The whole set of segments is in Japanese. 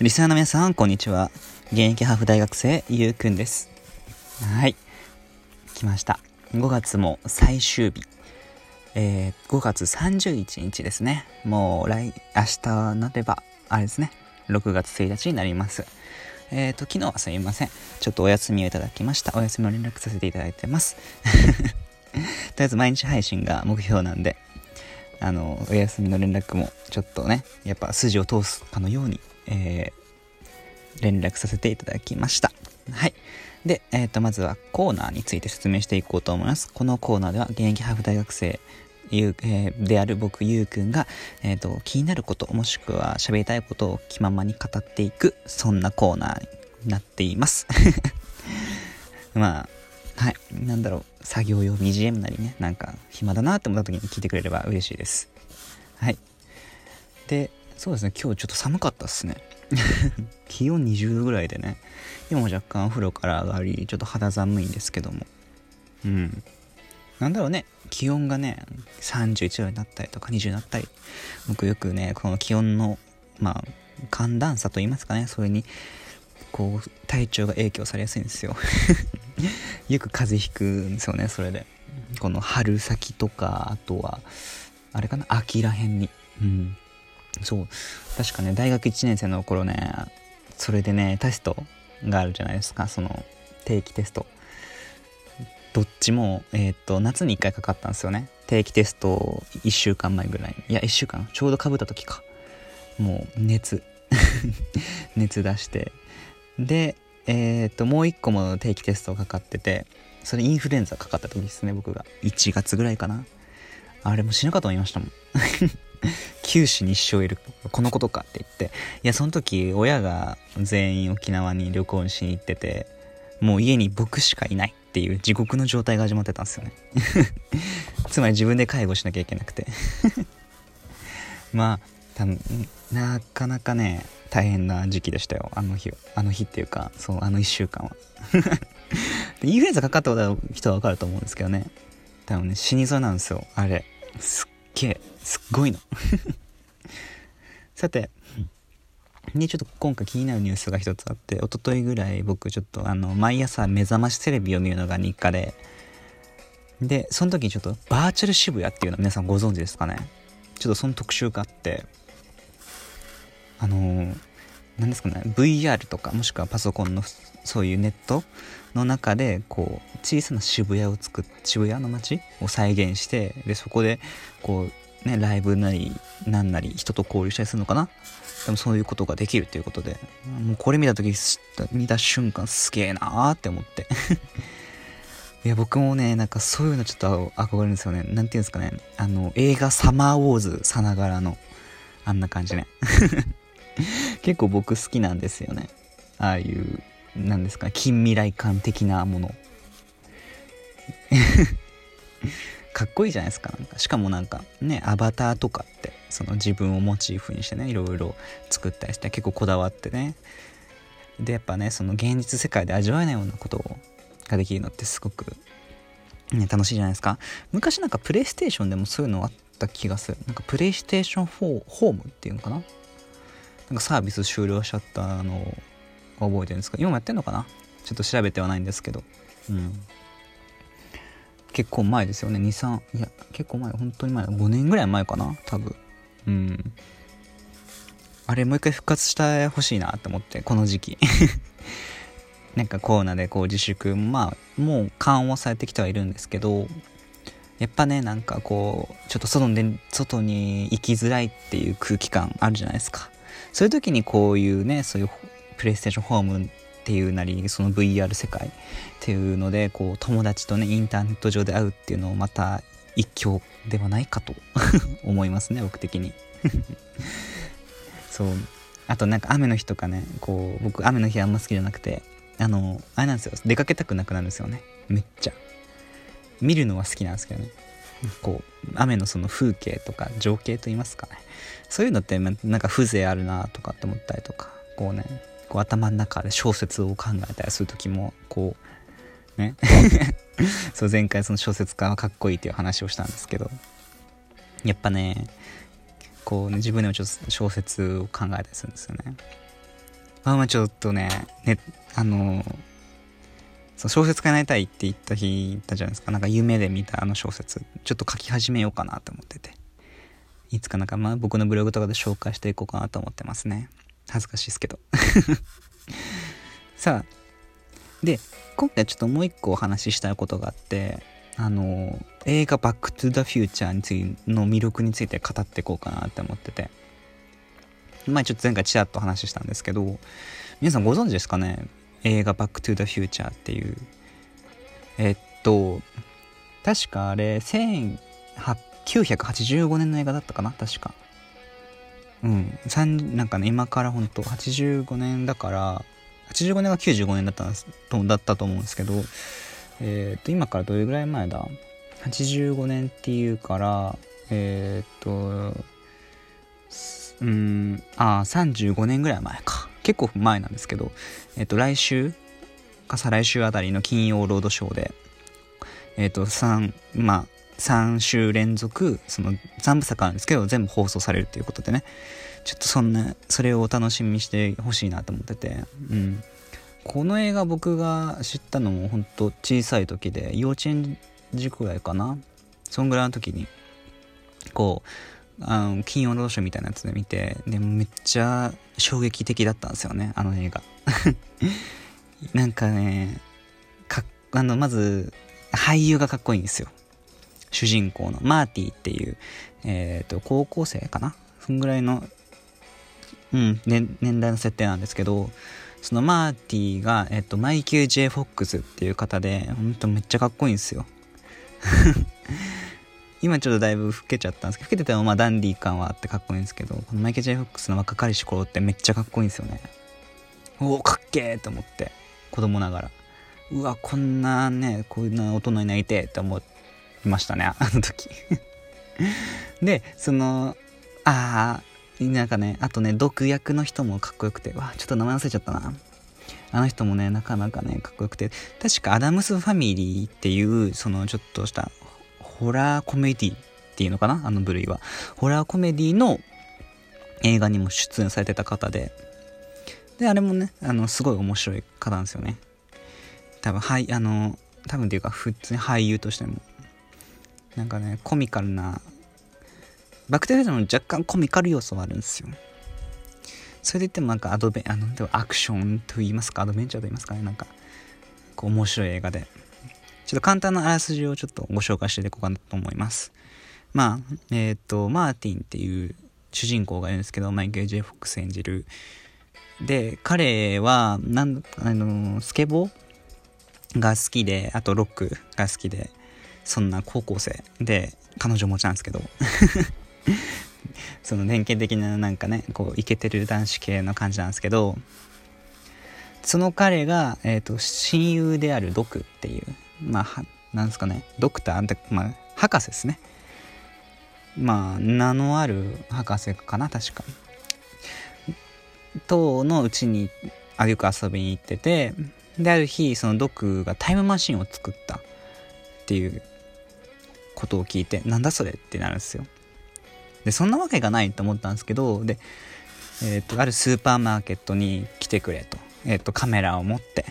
リスナーの皆さん、こんにちは。現役ハーフ大学生、ゆうくんです。はい。来ました。5月も最終日。えー、5月31日ですね。もう来、明日なれば、あれですね。6月1日になります。えっ、ー、と、昨日はすみません。ちょっとお休みをいただきました。お休みを連絡させていただいてます。とりあえず毎日配信が目標なんで、あの、お休みの連絡もちょっとね、やっぱ筋を通すかのように、えー、連絡させていただきました。はい。で、えっ、ー、と、まずはコーナーについて説明していこうと思います。このコーナーでは、現役ハーフ大学生、ゆう、えー、である僕、ゆうくんが、えっ、ー、と、気になること、もしくは喋りたいことを気ままに語っていく、そんなコーナーになっています。まあ、はい、なんだろう、作業用 BGM なりね、なんか暇だなって思った時に聞いてくれれば嬉しいです。はい。で、そうですね、今日ちょっと寒かったっすね。気温20度ぐらいでね、今も若干お風呂から上がり、ちょっと肌寒いんですけども。うん。なんだろうね、気温がね、31度になったりとか20になったり、僕よくね、この気温の、まあ、寒暖差と言いますかね、それに、こう、体調が影響されやすいんですよ。よく風邪ひくんですよね、それで。この春先とか、あとは、あれかな、秋らへんに。うん。そう。確かね、大学1年生の頃ね、それでね、テストがあるじゃないですか、その、定期テスト。どっちも、えっ、と、夏に1回かかったんですよね。定期テスト1週間前ぐらいいや、1週間、ちょうどかぶった時か。もう、熱。熱出して。で、えっ、と、もう1個も定期テストかかってて、それインフルエンザかかった時ですね、僕が。1月ぐらいかな。あれも死ぬかと思いましたもん。九死に一生いる。このことかって言って。いやその時親が全員沖縄に旅行しに行っててもう家に僕しかいないっていう地獄の状態が始まってたんですよね。つまり自分で介護しなきゃいけなくて。まあ多分なかなかね大変な時期でしたよ。あの日あの日っていうかそうあの1週間は。インフルエンザかかったことある人は分かると思うんですけどね。多分ね死にそうなんですよ。あれ。すっげえすっごいの。さてでちょっと今回気になるニュースが一つあって一昨日ぐらい僕ちょっとあの毎朝目覚ましテレビを見るのが日課ででその時にちょっとバーチャル渋谷っていうの皆さんご存知ですかね？ちょっとその特集があってあのー、何ですかね？VR とかもしくはパソコンのそういうネットの中でこう小さな渋谷を作っ渋谷の街を再現してでそこでこうねライブなりなんなり人と交流したりするのかな？でもそういうことができるっていうことでもうこれ見た時見た瞬間すげえなーって思って。いや僕もねなんかそういうのちょっと憧れるんですよね。何て言うんですかね。あの映画サマーウォーズさながらのあんな感じね。結構僕好きなんですよね。ああいう何ですか近未来感的なもの。かっこいいじゃないですかなんか。しかもなんかねアバターとかってその自分をモチーフにしてねいろいろ作ったりして結構こだわってね。でやっぱねその現実世界で味わえないようなことができるのってすごく、ね、楽しいじゃないですか。昔なんかプレイステーションでもそういうのあった気がする。なんかプレイステーション4ホームっていうのかな？なんかサービス終了しちゃったの覚えてるんですか？今もやってんのかな？ちょっと調べてはないんですけど。うん。結構前ですよね。23いや結構前本当に前5年ぐらい前かな？多分。うん。あれもう一回復活してほしいなって思ってこの時期。なんかコロナでこう自粛まあもう緩和されてきてはいるんですけどやっぱねなんかこうちょっと外で外に行きづらいっていう空気感あるじゃないですか。そういう時にこういうねそういうプレイステーションホームっていうなりその VR 世界っていうのでこう友達とねインターネット上で会うっていうのをまた一興ではないかと 思いますね僕的に。そう。あとなんか雨の日とかねこう僕雨の日あんま好きじゃなくてあのあれなんですよ。出かけたくなくなるんですよね。めっちゃ。見るのは好きなんですけどね。こう雨のその風景とか情景と言いますかね。そういうのってなんか風情あるなとかって思ったりとかこうね。こう頭の中で小説を考えたりする時もこうね そう前回その小説家はかっこいいっていう話をしたんですけどやっぱねこうね自分でもちょっと小説を考えたりするんですよねまあまあちょっとね、ね、あの、そう小説家になりたいって言った日言ったじゃないですか。なんか夢で見たあの小説、ちょっと書き始めようかなと思ってて。いつかなんかまあ僕のブログとかで紹介していこうかなと思ってますね。恥ずかしいですけど。さあ、で、今回ちょっともう一個お話ししたいことがあって、あの、映画バックトゥザフューチャーについての魅力について語っていこうかなって思ってて。前ちょっと前回ちらっと話したんですけど、皆さんご存知ですかね？映画バックトゥザフューチャーっていう。えっと、確かあれ、1985年の映画だったかな？確か。うん。なんかね、今からほんと85年だから、85年が95年だったとだったと思うんですけど、えっ、と、今からどれぐらい前だ ?85 年っていうから、えっ、と、うん、あ、35年ぐらい前か。結構前なんですけど、えっ、と、来週か再来週あたりの金曜ロードショーで、えっ、と、3、まあ、3週連続、その3部作あるんですけど、全部放送されるっていうことでね、ちょっとそんな、それをお楽しみにしてほしいなと思ってて、うん。この映画僕が知ったのも本当小さい時で、幼稚園児くらいかな。そんぐらいの時に、こう、あの、金曜ロードショーみたいなやつで見て、で、めっちゃ衝撃的だったんですよね、あの映画。なんかね、かあの、まず、俳優がかっこいいんですよ。主人公のマーティっていう、えっ、ー、と、高校生かな？そんぐらいのうん、ね、年代の設定なんですけど、そのマーティが、えっと、マイケル・J・フォックスっていう方で、ほんとめっちゃかっこいいんですよ。今ちょっとだいぶ老けちゃったんですけど、老けててもまあダンディー感はあってかっこいいんですけど、このマイケル・ジェイ・フォックスの若かりし頃ってめっちゃかっこいいんですよね。おお、かっけーと思って、子供ながら。うわ、こんなね、こんな大人になりてーって思いましたね、あの時。で、その、ああ、なんかね、あとね、毒役の人もかっこよくて、わ、ちょっと名前忘れちゃったな。あの人もね、なかなかね、かっこよくて、確かアダムスファミリーっていう、そのちょっとしたホラーコメディっていうのかなあの部類は。ホラーコメディの映画にも出演されてた方で、で、あれもね、あの、すごい面白い方なんですよね。多分、はい、あの、多分っていうか、普通に俳優としても、なんかね、コミカルなバクテリアでも若干コミカル要素はあるんですよ。それで言ってもなんかアドベあのでもアクションと言いますか、アドベンチャーと言いますかね、なんか、こう面白い映画で。ちょっと簡単なあらすじをちょっとご紹介していこうかなと思います。まあ、えっ、ー、と、マーティンっていう主人公がいるんですけど、マイケル・ジェフォックス演じる。で、彼は、なん、あの、スケボーが好きで、あとロックが好きで、そんな高校生で、彼女持ちなんですけど その典型的ななんかねこうイケてる男子系の感じなんですけどその彼が、えーと、親友であるドクっていうまあなんですかねドクターってまあ博士ですね。まあ名のある博士かな確か。とのうちにあよく遊びに行っててである日そのドクがタイムマシンを作ったっていうことを聞いてなんだそれってなるんですよで、そんなわけがないと思ったんですけど、で、えっ、ー、と、あるスーパーマーケットに来てくれと。えっ、ー、と、カメラを持って、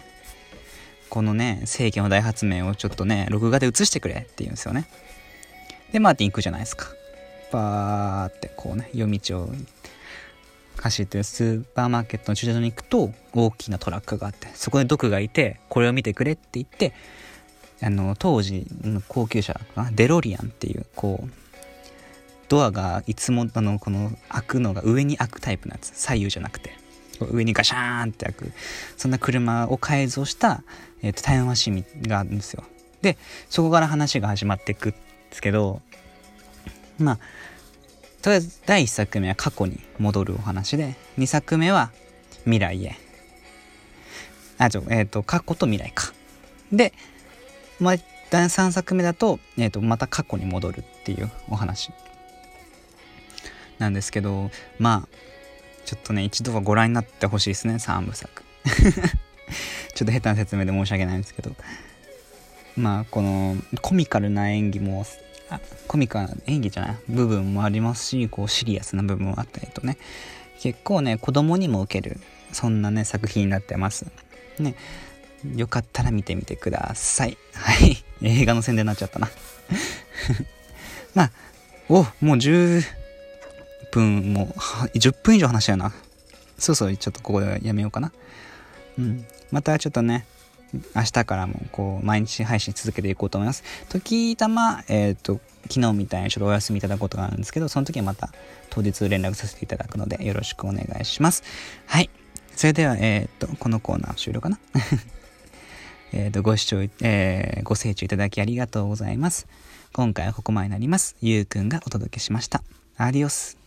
このね、世紀の大発明をちょっとね、録画で映してくれって言うんですよね。で、マーティン行くじゃないですか。バーってこうね、夜道を走ってるスーパーマーケットの駐車場に行くと、大きなトラックがあって、そこでドクがいて、これを見てくれって言って、あの、当時の高級車か、デロリアンっていう、こう、ドアがいつもあのこの開くのが上に開くタイプなんです左右じゃなくて上にガシャーンって開く。そんな車を改造した、えーと、タイムマシンがあるんですよ。でそこから話が始まっていくんですけどまあとりあえず第1作目は過去に戻るお話で2作目は未来へ。あちょえっ、ー、と過去と未来か。でまあ第3作目だと,、えーとまた過去に戻るっていうお話なんですけど、まあ、ちょっとね、一度はご覧になってほしいですね、3部作。ちょっと下手な説明で申し訳ないんですけど。まあ、この、コミカルな演技も、あコミカルな演技じゃない部分もありますし、こう、シリアスな部分もあったりとね、結構ね、子供にも受けるそんなね、作品になってます。ね。よかったら見てみてください。はい。映画の宣伝になっちゃったな。まあ、お、もう10分、もう、10分以上話したよな。そうそう、ちょっとここでやめようかな。うん。またちょっとね、明日からもこう毎日配信続けていこうと思います。時たま、えっ、ー、と、昨日みたいにちょっとお休みいただくことがあるんですけど、その時はまた当日連絡させていただくのでよろしくお願いします。はい。それでは、えっ、ー、と、このコーナー終了かな えっと、ご視聴、えー、ご清聴いただきありがとうございます。今回はここまでになります。ゆうくんがお届けしました。アディオス。